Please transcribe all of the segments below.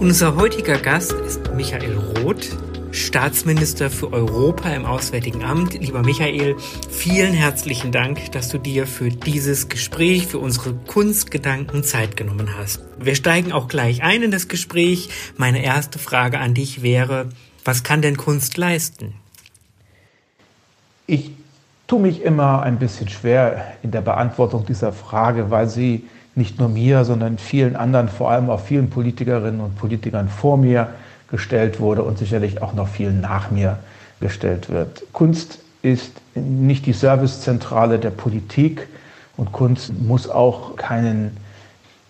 Unser heutiger Gast ist Michael Roth, Staatsminister für Europa im Auswärtigen Amt. Lieber Michael, vielen herzlichen Dank, dass du dir für dieses Gespräch, für unsere Kunstgedanken Zeit genommen hast. Wir steigen auch gleich ein in das Gespräch. Meine erste Frage an dich wäre, was kann denn Kunst leisten? Ich tue mich immer ein bisschen schwer in der Beantwortung dieser Frage, weil sie nicht nur mir, sondern vielen anderen, vor allem auch vielen Politikerinnen und Politikern vor mir gestellt wurde und sicherlich auch noch vielen nach mir gestellt wird. Kunst ist nicht die Servicezentrale der Politik und Kunst muss auch keinen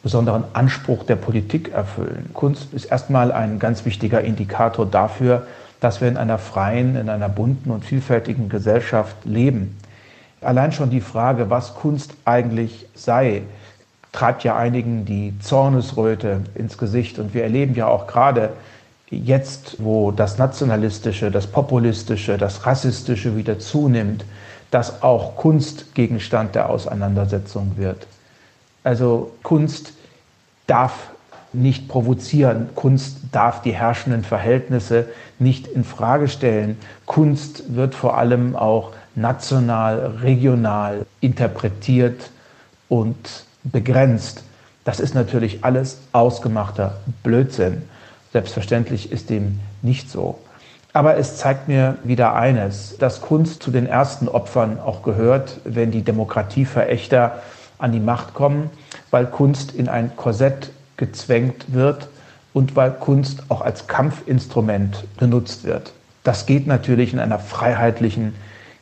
besonderen Anspruch der Politik erfüllen. Kunst ist erstmal ein ganz wichtiger Indikator dafür, dass wir in einer freien, in einer bunten und vielfältigen Gesellschaft leben. Allein schon die Frage, was Kunst eigentlich sei, treibt ja einigen die Zornesröte ins Gesicht. Und wir erleben ja auch gerade jetzt, wo das Nationalistische, das Populistische, das Rassistische wieder zunimmt, dass auch Kunst Gegenstand der Auseinandersetzung wird. Also Kunst darf nicht provozieren, Kunst darf die herrschenden Verhältnisse nicht in Frage stellen. Kunst wird vor allem auch national, regional interpretiert und begrenzt. Das ist natürlich alles ausgemachter Blödsinn. Selbstverständlich ist dem nicht so. Aber es zeigt mir wieder eines, dass Kunst zu den ersten Opfern auch gehört, wenn die Demokratieverächter an die Macht kommen, weil Kunst in ein Korsett gezwängt wird und weil Kunst auch als Kampfinstrument benutzt wird. Das geht natürlich in einer freiheitlichen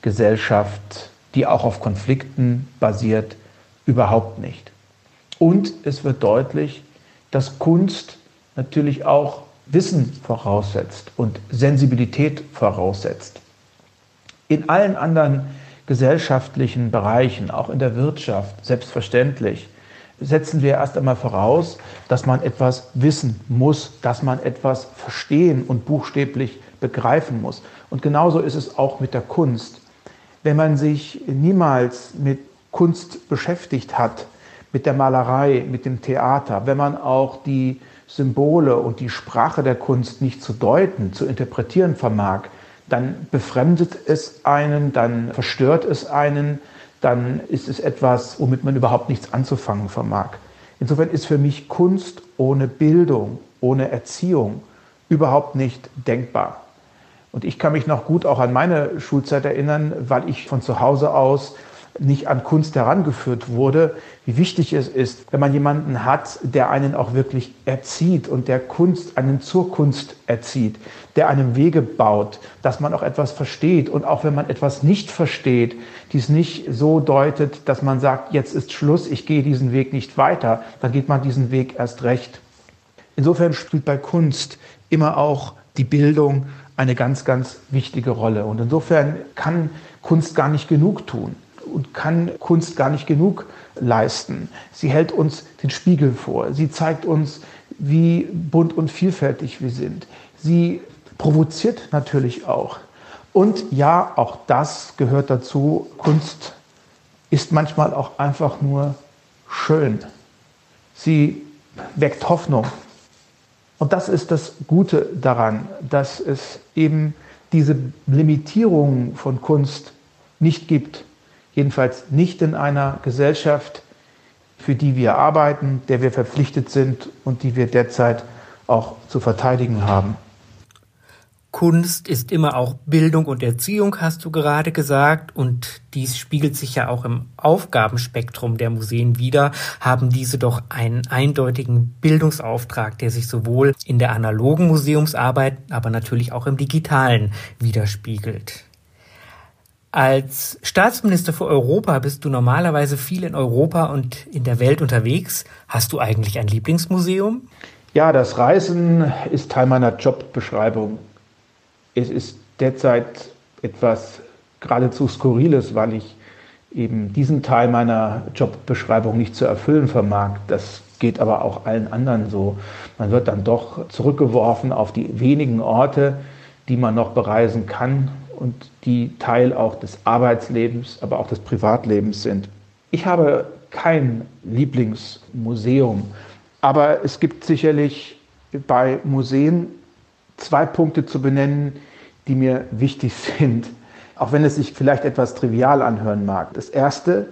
Gesellschaft, die auch auf Konflikten basiert, überhaupt nicht. Und es wird deutlich, dass Kunst natürlich auch Wissen voraussetzt und Sensibilität voraussetzt. In allen anderen gesellschaftlichen Bereichen, auch in der Wirtschaft, selbstverständlich, setzen wir erst einmal voraus, dass man etwas wissen muss, dass man etwas verstehen und buchstäblich begreifen muss. Und genauso ist es auch mit der Kunst. Wenn man sich niemals mit Kunst beschäftigt hat, mit der Malerei, mit dem Theater, wenn man auch die Symbole und die Sprache der Kunst nicht zu deuten, zu interpretieren vermag, dann befremdet es einen, dann verstört es einen, dann ist es etwas, womit man überhaupt nichts anzufangen vermag. Insofern ist für mich Kunst ohne Bildung, ohne Erziehung überhaupt nicht denkbar. Und ich kann mich noch gut auch an meine Schulzeit erinnern, weil ich von zu Hause aus nicht an Kunst herangeführt wurde, wie wichtig es ist, wenn man jemanden hat, der einen auch wirklich erzieht und der Kunst, einen zur Kunst erzieht, der einem Wege baut, dass man auch etwas versteht und auch wenn man etwas nicht versteht, dies nicht so deutet, dass man sagt, jetzt ist Schluss, ich gehe diesen Weg nicht weiter, dann geht man diesen Weg erst recht. Insofern spielt bei Kunst immer auch die Bildung eine ganz, ganz wichtige Rolle. Und insofern kann Kunst gar nicht genug tun und kann Kunst gar nicht genug leisten. Sie hält uns den Spiegel vor. Sie zeigt uns, wie bunt und vielfältig wir sind. Sie provoziert natürlich auch. Und ja, auch das gehört dazu. Kunst ist manchmal auch einfach nur schön. Sie weckt Hoffnung. Und das ist das Gute daran, dass es eben diese Limitierung von Kunst nicht gibt jedenfalls nicht in einer Gesellschaft, für die wir arbeiten, der wir verpflichtet sind und die wir derzeit auch zu verteidigen haben. Kunst ist immer auch Bildung und Erziehung, hast du gerade gesagt, und dies spiegelt sich ja auch im Aufgabenspektrum der Museen wider, haben diese doch einen eindeutigen Bildungsauftrag, der sich sowohl in der analogen Museumsarbeit, aber natürlich auch im digitalen widerspiegelt. Als Staatsminister für Europa bist du normalerweise viel in Europa und in der Welt unterwegs. Hast du eigentlich ein Lieblingsmuseum? Ja, das Reisen ist Teil meiner Jobbeschreibung. Es ist derzeit etwas geradezu Skurriles, weil ich eben diesen Teil meiner Jobbeschreibung nicht zu erfüllen vermag. Das geht aber auch allen anderen so. Man wird dann doch zurückgeworfen auf die wenigen Orte, die man noch bereisen kann und die Teil auch des Arbeitslebens, aber auch des Privatlebens sind. Ich habe kein Lieblingsmuseum, aber es gibt sicherlich bei Museen zwei Punkte zu benennen, die mir wichtig sind, auch wenn es sich vielleicht etwas trivial anhören mag. Das erste,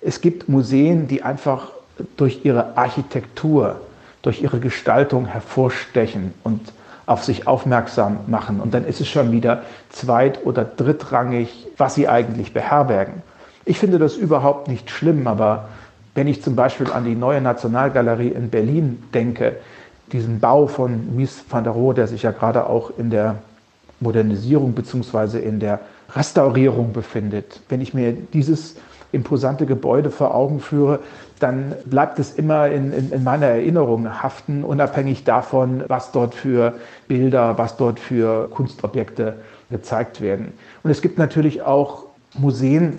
es gibt Museen, die einfach durch ihre Architektur, durch ihre Gestaltung hervorstechen und auf sich aufmerksam machen. Und dann ist es schon wieder zweit- oder drittrangig, was sie eigentlich beherbergen. Ich finde das überhaupt nicht schlimm, aber wenn ich zum Beispiel an die neue Nationalgalerie in Berlin denke, diesen Bau von Mies van der Rohe, der sich ja gerade auch in der Modernisierung bzw. in der Restaurierung befindet. Wenn ich mir dieses imposante Gebäude vor Augen führe, dann bleibt es immer in, in, in, meiner Erinnerung haften, unabhängig davon, was dort für Bilder, was dort für Kunstobjekte gezeigt werden. Und es gibt natürlich auch Museen,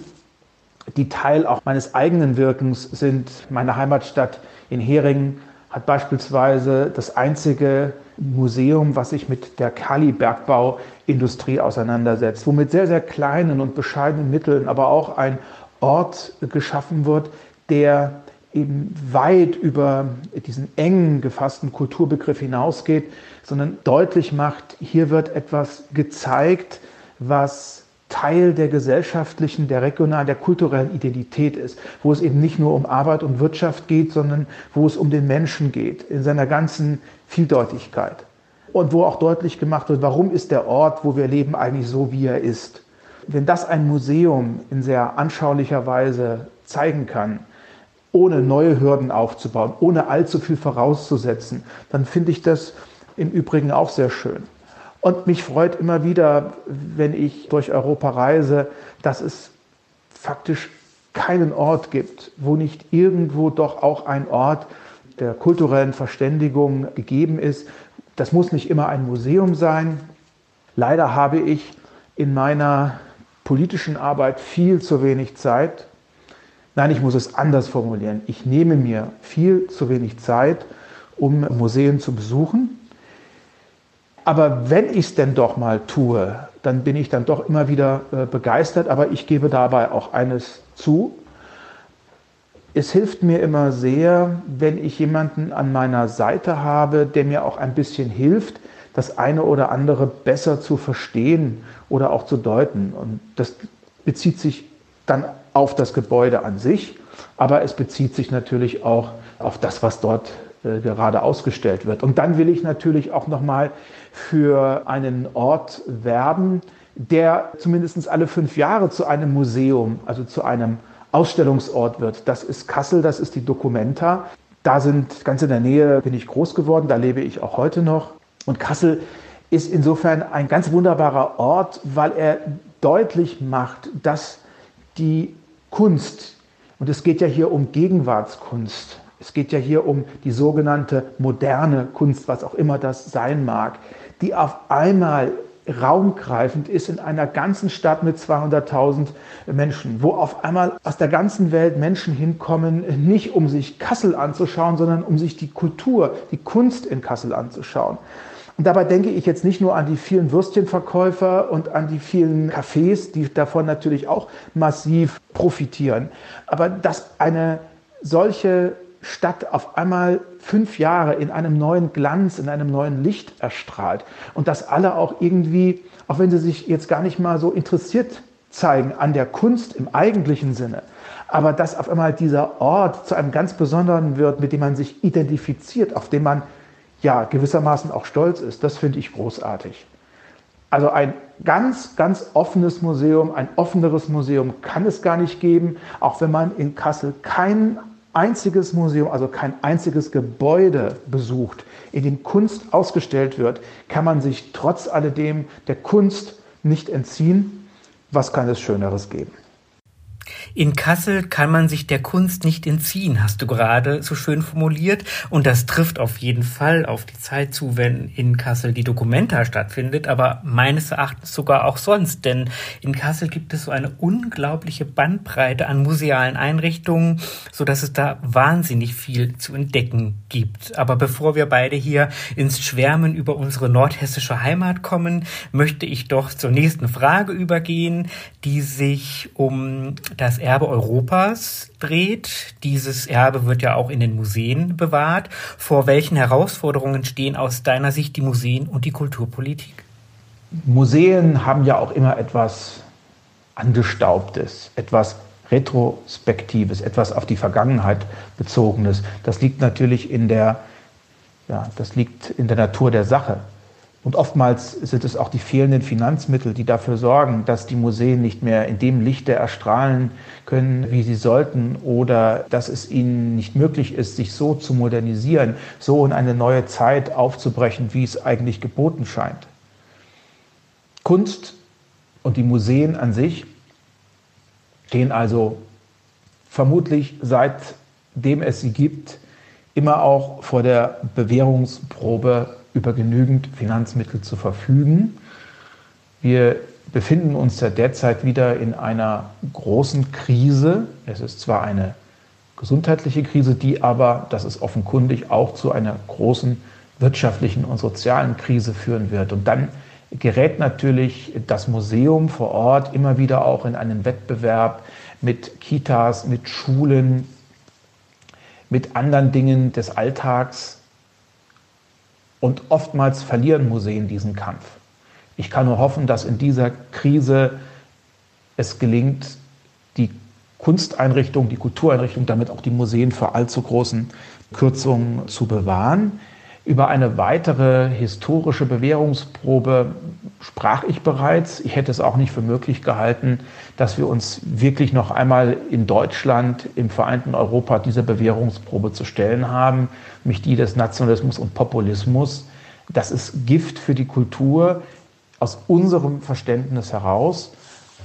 die Teil auch meines eigenen Wirkens sind. Meine Heimatstadt in Heringen hat beispielsweise das einzige Museum, was sich mit der Kali-Bergbauindustrie auseinandersetzt, wo mit sehr, sehr kleinen und bescheidenen Mitteln aber auch ein Ort geschaffen wird, der eben weit über diesen engen gefassten Kulturbegriff hinausgeht, sondern deutlich macht, hier wird etwas gezeigt, was Teil der gesellschaftlichen, der regionalen, der kulturellen Identität ist, wo es eben nicht nur um Arbeit und Wirtschaft geht, sondern wo es um den Menschen geht, in seiner ganzen Vieldeutigkeit. Und wo auch deutlich gemacht wird, warum ist der Ort, wo wir leben, eigentlich so, wie er ist. Wenn das ein Museum in sehr anschaulicher Weise zeigen kann, ohne neue Hürden aufzubauen, ohne allzu viel vorauszusetzen, dann finde ich das im Übrigen auch sehr schön. Und mich freut immer wieder, wenn ich durch Europa reise, dass es faktisch keinen Ort gibt, wo nicht irgendwo doch auch ein Ort der kulturellen Verständigung gegeben ist. Das muss nicht immer ein Museum sein. Leider habe ich in meiner politischen Arbeit viel zu wenig Zeit. Nein, ich muss es anders formulieren. Ich nehme mir viel zu wenig Zeit, um Museen zu besuchen. Aber wenn ich es denn doch mal tue, dann bin ich dann doch immer wieder äh, begeistert. Aber ich gebe dabei auch eines zu. Es hilft mir immer sehr, wenn ich jemanden an meiner Seite habe, der mir auch ein bisschen hilft, das eine oder andere besser zu verstehen oder auch zu deuten. Und das bezieht sich dann auf das Gebäude an sich, aber es bezieht sich natürlich auch auf das, was dort äh, gerade ausgestellt wird. Und dann will ich natürlich auch nochmal für einen Ort werben, der zumindest alle fünf Jahre zu einem Museum, also zu einem Ausstellungsort wird. Das ist Kassel, das ist die Documenta. Da sind ganz in der Nähe, bin ich groß geworden, da lebe ich auch heute noch. Und Kassel ist insofern ein ganz wunderbarer Ort, weil er deutlich macht, dass die Kunst, und es geht ja hier um Gegenwartskunst, es geht ja hier um die sogenannte moderne Kunst, was auch immer das sein mag, die auf einmal raumgreifend ist in einer ganzen Stadt mit 200.000 Menschen, wo auf einmal aus der ganzen Welt Menschen hinkommen, nicht um sich Kassel anzuschauen, sondern um sich die Kultur, die Kunst in Kassel anzuschauen. Und dabei denke ich jetzt nicht nur an die vielen Würstchenverkäufer und an die vielen Cafés, die davon natürlich auch massiv profitieren, aber dass eine solche Stadt auf einmal fünf Jahre in einem neuen Glanz, in einem neuen Licht erstrahlt und dass alle auch irgendwie, auch wenn sie sich jetzt gar nicht mal so interessiert zeigen an der Kunst im eigentlichen Sinne, aber dass auf einmal dieser Ort zu einem ganz besonderen wird, mit dem man sich identifiziert, auf dem man ja gewissermaßen auch stolz ist, das finde ich großartig. Also ein ganz, ganz offenes Museum, ein offeneres Museum kann es gar nicht geben, auch wenn man in Kassel keinen einziges Museum, also kein einziges Gebäude besucht, in dem Kunst ausgestellt wird, kann man sich trotz alledem der Kunst nicht entziehen. Was kann es Schöneres geben? In Kassel kann man sich der Kunst nicht entziehen, hast du gerade so schön formuliert. Und das trifft auf jeden Fall auf die Zeit zu, wenn in Kassel die Dokumenta stattfindet, aber meines Erachtens sogar auch sonst. Denn in Kassel gibt es so eine unglaubliche Bandbreite an musealen Einrichtungen, so dass es da wahnsinnig viel zu entdecken gibt. Aber bevor wir beide hier ins Schwärmen über unsere nordhessische Heimat kommen, möchte ich doch zur nächsten Frage übergehen, die sich um das Erbe Europas dreht. Dieses Erbe wird ja auch in den Museen bewahrt. Vor welchen Herausforderungen stehen aus deiner Sicht die Museen und die Kulturpolitik? Museen haben ja auch immer etwas Angestaubtes, etwas Retrospektives, etwas auf die Vergangenheit bezogenes. Das liegt natürlich in der, ja, das liegt in der Natur der Sache. Und oftmals sind es auch die fehlenden Finanzmittel, die dafür sorgen, dass die Museen nicht mehr in dem Lichte erstrahlen können, wie sie sollten, oder dass es ihnen nicht möglich ist, sich so zu modernisieren, so in eine neue Zeit aufzubrechen, wie es eigentlich geboten scheint. Kunst und die Museen an sich stehen also vermutlich seitdem es sie gibt, immer auch vor der Bewährungsprobe über genügend Finanzmittel zu verfügen. Wir befinden uns ja derzeit wieder in einer großen Krise. Es ist zwar eine gesundheitliche Krise, die aber, das ist offenkundig, auch zu einer großen wirtschaftlichen und sozialen Krise führen wird. Und dann gerät natürlich das Museum vor Ort immer wieder auch in einen Wettbewerb mit Kitas, mit Schulen, mit anderen Dingen des Alltags, und oftmals verlieren Museen diesen Kampf. Ich kann nur hoffen, dass in dieser Krise es gelingt, die Kunsteinrichtungen, die Kultureinrichtungen, damit auch die Museen vor allzu großen Kürzungen zu bewahren. Über eine weitere historische Bewährungsprobe sprach ich bereits. Ich hätte es auch nicht für möglich gehalten, dass wir uns wirklich noch einmal in Deutschland, im vereinten Europa dieser Bewährungsprobe zu stellen haben, nämlich die des Nationalismus und Populismus. Das ist Gift für die Kultur aus unserem Verständnis heraus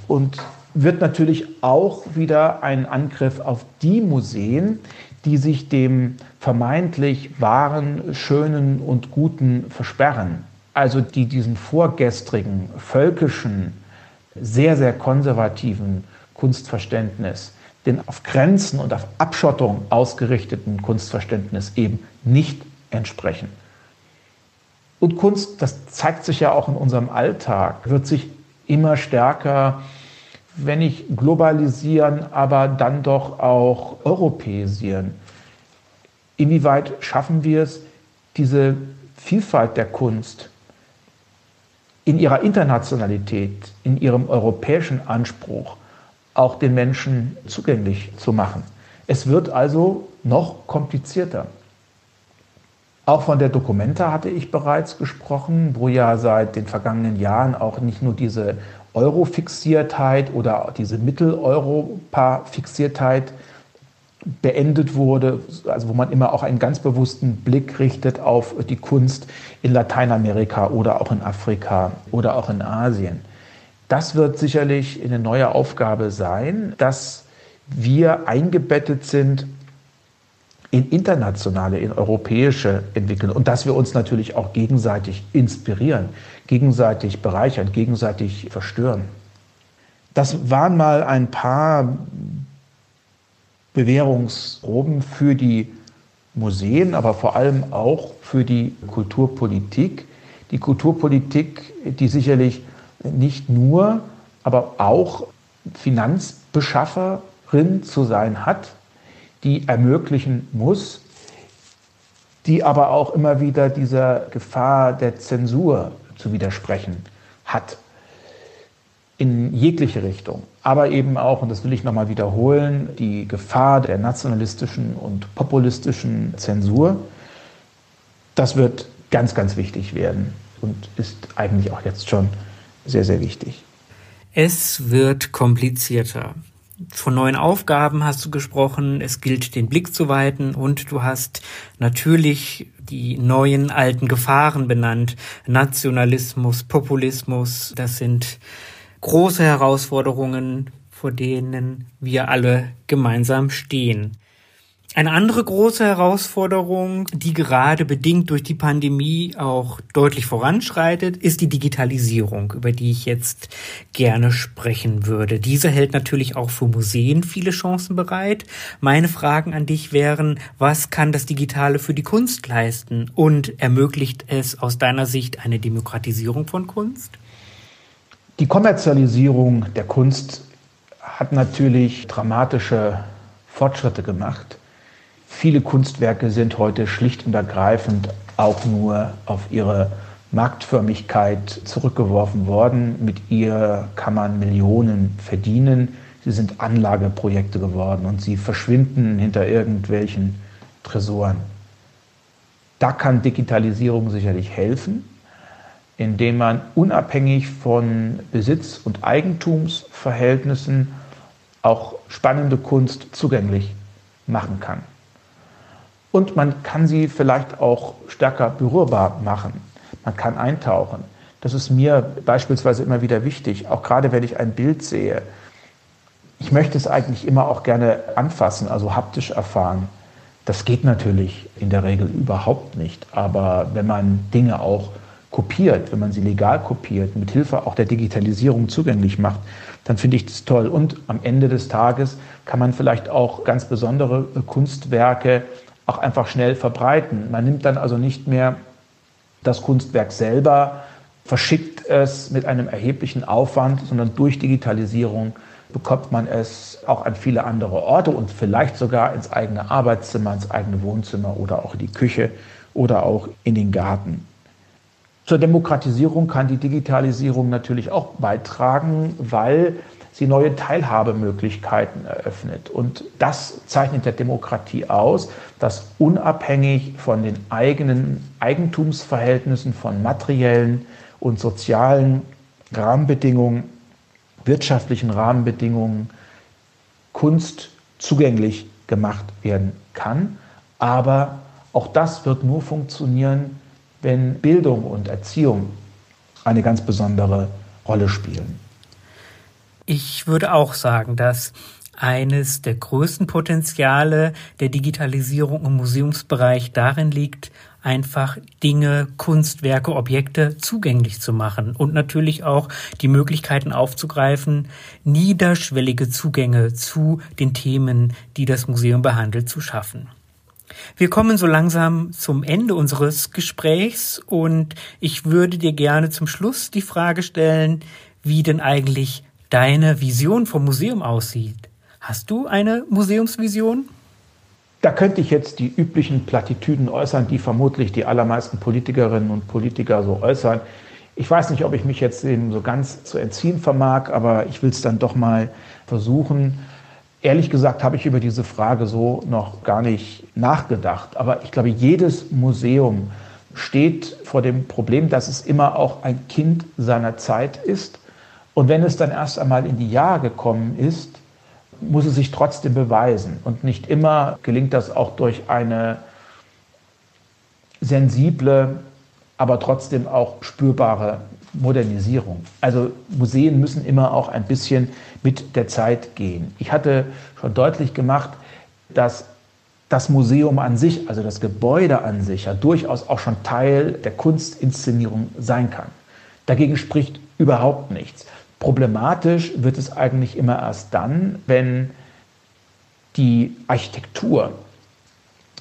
und wird natürlich auch wieder ein Angriff auf die Museen, die sich dem vermeintlich wahren, schönen und guten versperren. Also die diesen vorgestrigen, völkischen, sehr, sehr konservativen Kunstverständnis, den auf Grenzen und auf Abschottung ausgerichteten Kunstverständnis eben nicht entsprechen. Und Kunst, das zeigt sich ja auch in unserem Alltag, wird sich immer stärker wenn nicht globalisieren, aber dann doch auch europäisieren. Inwieweit schaffen wir es, diese Vielfalt der Kunst in ihrer Internationalität, in ihrem europäischen Anspruch auch den Menschen zugänglich zu machen? Es wird also noch komplizierter. Auch von der Dokumenta hatte ich bereits gesprochen, wo ja seit den vergangenen Jahren auch nicht nur diese Euro-Fixiertheit oder diese Mitteleuropa-Fixiertheit beendet wurde, also wo man immer auch einen ganz bewussten Blick richtet auf die Kunst in Lateinamerika oder auch in Afrika oder auch in Asien. Das wird sicherlich eine neue Aufgabe sein, dass wir eingebettet sind in internationale, in europäische entwickeln und dass wir uns natürlich auch gegenseitig inspirieren, gegenseitig bereichern, gegenseitig verstören. Das waren mal ein paar Bewährungsproben für die Museen, aber vor allem auch für die Kulturpolitik. Die Kulturpolitik, die sicherlich nicht nur, aber auch Finanzbeschafferin zu sein hat, die ermöglichen muss, die aber auch immer wieder dieser Gefahr der Zensur zu widersprechen hat. In jegliche Richtung. Aber eben auch, und das will ich nochmal wiederholen, die Gefahr der nationalistischen und populistischen Zensur. Das wird ganz, ganz wichtig werden und ist eigentlich auch jetzt schon sehr, sehr wichtig. Es wird komplizierter. Von neuen Aufgaben hast du gesprochen, es gilt den Blick zu weiten und du hast natürlich die neuen alten Gefahren benannt. Nationalismus, Populismus, das sind große Herausforderungen, vor denen wir alle gemeinsam stehen. Eine andere große Herausforderung, die gerade bedingt durch die Pandemie auch deutlich voranschreitet, ist die Digitalisierung, über die ich jetzt gerne sprechen würde. Diese hält natürlich auch für Museen viele Chancen bereit. Meine Fragen an dich wären, was kann das Digitale für die Kunst leisten und ermöglicht es aus deiner Sicht eine Demokratisierung von Kunst? Die Kommerzialisierung der Kunst hat natürlich dramatische Fortschritte gemacht. Viele Kunstwerke sind heute schlicht und ergreifend auch nur auf ihre Marktförmigkeit zurückgeworfen worden. Mit ihr kann man Millionen verdienen. Sie sind Anlageprojekte geworden und sie verschwinden hinter irgendwelchen Tresoren. Da kann Digitalisierung sicherlich helfen, indem man unabhängig von Besitz- und Eigentumsverhältnissen auch spannende Kunst zugänglich machen kann. Und man kann sie vielleicht auch stärker berührbar machen. Man kann eintauchen. Das ist mir beispielsweise immer wieder wichtig, auch gerade wenn ich ein Bild sehe. Ich möchte es eigentlich immer auch gerne anfassen, also haptisch erfahren. Das geht natürlich in der Regel überhaupt nicht. Aber wenn man Dinge auch kopiert, wenn man sie legal kopiert, mit Hilfe auch der Digitalisierung zugänglich macht, dann finde ich das toll. Und am Ende des Tages kann man vielleicht auch ganz besondere Kunstwerke auch einfach schnell verbreiten. Man nimmt dann also nicht mehr das Kunstwerk selber, verschickt es mit einem erheblichen Aufwand, sondern durch Digitalisierung bekommt man es auch an viele andere Orte und vielleicht sogar ins eigene Arbeitszimmer, ins eigene Wohnzimmer oder auch in die Küche oder auch in den Garten. Zur Demokratisierung kann die Digitalisierung natürlich auch beitragen, weil sie neue Teilhabemöglichkeiten eröffnet. Und das zeichnet der Demokratie aus, dass unabhängig von den eigenen Eigentumsverhältnissen, von materiellen und sozialen Rahmenbedingungen, wirtschaftlichen Rahmenbedingungen, Kunst zugänglich gemacht werden kann. Aber auch das wird nur funktionieren, wenn Bildung und Erziehung eine ganz besondere Rolle spielen. Ich würde auch sagen, dass eines der größten Potenziale der Digitalisierung im Museumsbereich darin liegt, einfach Dinge, Kunstwerke, Objekte zugänglich zu machen und natürlich auch die Möglichkeiten aufzugreifen, niederschwellige Zugänge zu den Themen, die das Museum behandelt, zu schaffen. Wir kommen so langsam zum Ende unseres Gesprächs und ich würde dir gerne zum Schluss die Frage stellen, wie denn eigentlich deine Vision vom Museum aussieht. Hast du eine Museumsvision? Da könnte ich jetzt die üblichen Plattitüden äußern, die vermutlich die allermeisten Politikerinnen und Politiker so äußern. Ich weiß nicht, ob ich mich jetzt dem so ganz zu entziehen vermag, aber ich will es dann doch mal versuchen. Ehrlich gesagt habe ich über diese Frage so noch gar nicht nachgedacht. Aber ich glaube, jedes Museum steht vor dem Problem, dass es immer auch ein Kind seiner Zeit ist und wenn es dann erst einmal in die Jahre gekommen ist, muss es sich trotzdem beweisen. Und nicht immer gelingt das auch durch eine sensible, aber trotzdem auch spürbare Modernisierung. Also Museen müssen immer auch ein bisschen mit der Zeit gehen. Ich hatte schon deutlich gemacht, dass das Museum an sich, also das Gebäude an sich, ja durchaus auch schon Teil der Kunstinszenierung sein kann. Dagegen spricht überhaupt nichts. Problematisch wird es eigentlich immer erst dann, wenn die Architektur,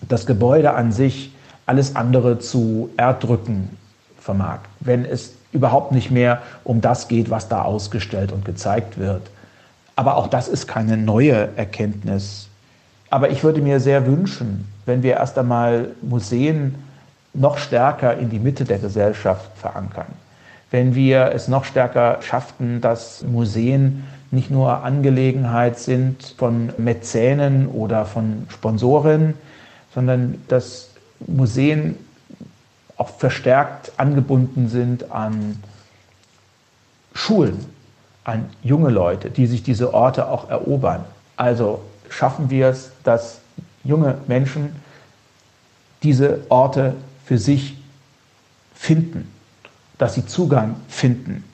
das Gebäude an sich alles andere zu erdrücken vermag. Wenn es überhaupt nicht mehr um das geht, was da ausgestellt und gezeigt wird. Aber auch das ist keine neue Erkenntnis. Aber ich würde mir sehr wünschen, wenn wir erst einmal Museen noch stärker in die Mitte der Gesellschaft verankern wenn wir es noch stärker schafften, dass Museen nicht nur Angelegenheit sind von Mäzenen oder von Sponsoren, sondern dass Museen auch verstärkt angebunden sind an Schulen, an junge Leute, die sich diese Orte auch erobern. Also schaffen wir es, dass junge Menschen diese Orte für sich finden dass sie Zugang finden.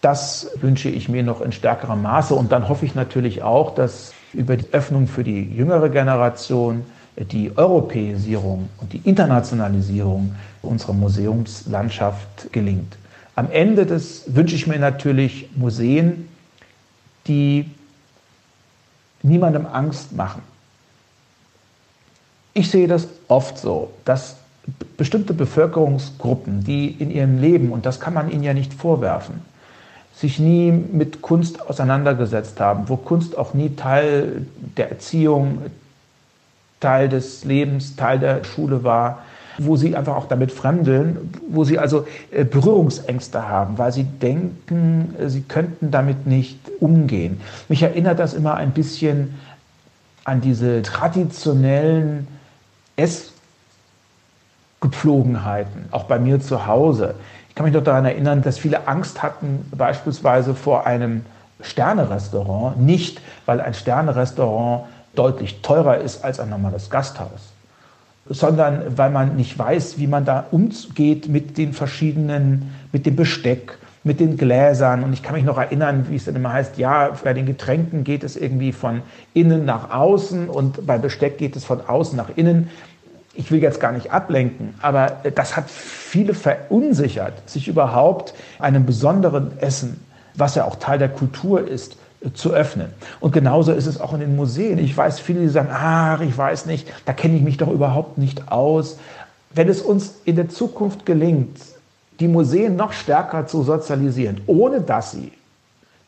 Das wünsche ich mir noch in stärkerem Maße. Und dann hoffe ich natürlich auch, dass über die Öffnung für die jüngere Generation die Europäisierung und die Internationalisierung unserer Museumslandschaft gelingt. Am Ende des wünsche ich mir natürlich Museen, die niemandem Angst machen. Ich sehe das oft so, dass bestimmte Bevölkerungsgruppen, die in ihrem Leben, und das kann man ihnen ja nicht vorwerfen, sich nie mit Kunst auseinandergesetzt haben, wo Kunst auch nie Teil der Erziehung, Teil des Lebens, Teil der Schule war, wo sie einfach auch damit fremdeln, wo sie also äh, Berührungsängste haben, weil sie denken, äh, sie könnten damit nicht umgehen. Mich erinnert das immer ein bisschen an diese traditionellen Essgepflogenheiten, auch bei mir zu Hause. Ich kann mich noch daran erinnern, dass viele Angst hatten, beispielsweise vor einem Sternerestaurant, nicht weil ein Sternerestaurant deutlich teurer ist als ein normales Gasthaus, sondern weil man nicht weiß, wie man da umgeht mit den verschiedenen, mit dem Besteck, mit den Gläsern. Und ich kann mich noch erinnern, wie es dann immer heißt, ja, bei den Getränken geht es irgendwie von innen nach außen und bei Besteck geht es von außen nach innen. Ich will jetzt gar nicht ablenken, aber das hat viele verunsichert, sich überhaupt einem besonderen Essen, was ja auch Teil der Kultur ist, zu öffnen. Und genauso ist es auch in den Museen. Ich weiß, viele, die sagen, ach, ich weiß nicht, da kenne ich mich doch überhaupt nicht aus. Wenn es uns in der Zukunft gelingt, die Museen noch stärker zu sozialisieren, ohne dass sie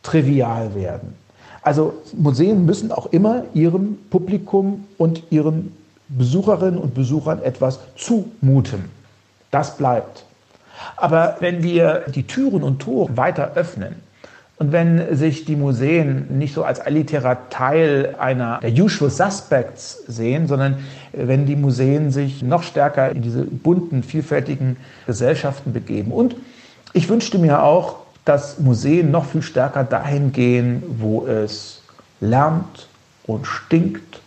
trivial werden. Also Museen müssen auch immer ihrem Publikum und ihren Besucherinnen und Besuchern etwas zumuten. Das bleibt. Aber wenn wir die Türen und Tore weiter öffnen, und wenn sich die Museen nicht so als elitärer Teil einer der Usual Suspects sehen, sondern wenn die Museen sich noch stärker in diese bunten, vielfältigen Gesellschaften begeben. Und ich wünschte mir auch, dass Museen noch viel stärker dahin gehen, wo es lärmt und stinkt,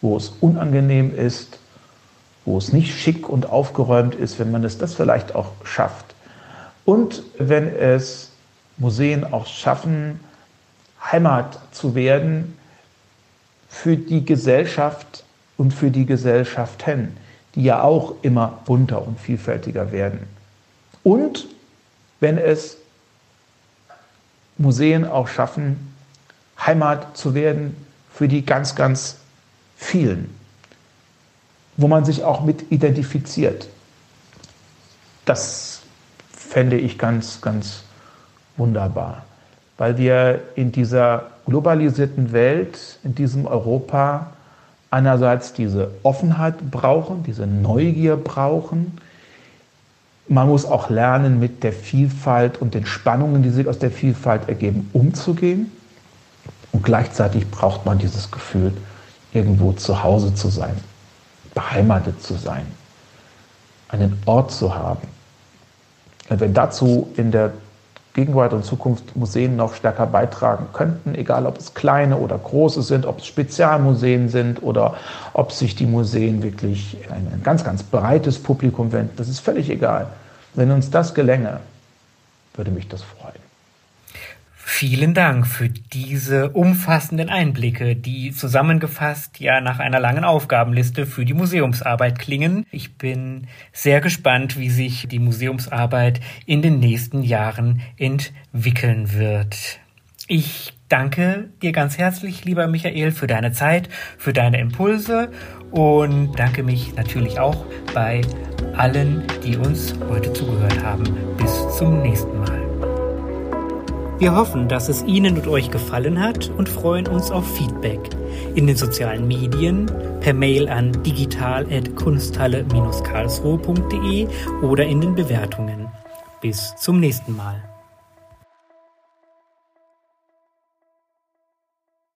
wo es unangenehm ist, wo es nicht schick und aufgeräumt ist, wenn man es das vielleicht auch schafft. Und wenn es Museen auch schaffen, Heimat zu werden für die Gesellschaft und für die Gesellschaften, die ja auch immer bunter und vielfältiger werden. Und wenn es Museen auch schaffen, Heimat zu werden für die ganz, ganz vielen, wo man sich auch mit identifiziert. Das fände ich ganz, ganz wunderbar, weil wir in dieser globalisierten Welt, in diesem Europa einerseits diese Offenheit brauchen, diese Neugier brauchen. Man muss auch lernen, mit der Vielfalt und den Spannungen, die sich aus der Vielfalt ergeben, umzugehen. Und gleichzeitig braucht man dieses Gefühl, irgendwo zu Hause zu sein, beheimatet zu sein, einen Ort zu haben. Wenn dazu in der Gegenwart und Zukunft Museen noch stärker beitragen könnten, egal ob es kleine oder große sind, ob es Spezialmuseen sind oder ob sich die Museen wirklich ein ganz, ganz breites Publikum wenden. Das ist völlig egal. Wenn uns das gelänge, würde mich das freuen. Vielen Dank für diese umfassenden Einblicke, die zusammengefasst ja nach einer langen Aufgabenliste für die Museumsarbeit klingen. Ich bin sehr gespannt, wie sich die Museumsarbeit in den nächsten Jahren entwickeln wird. Ich danke dir ganz herzlich, lieber Michael, für deine Zeit, für deine Impulse und danke mich natürlich auch bei allen, die uns heute zugehört haben. Bis zum nächsten Mal. Wir hoffen, dass es Ihnen und euch gefallen hat und freuen uns auf Feedback in den sozialen Medien, per Mail an digital.kunsthalle-karlsruhe.de oder in den Bewertungen. Bis zum nächsten Mal.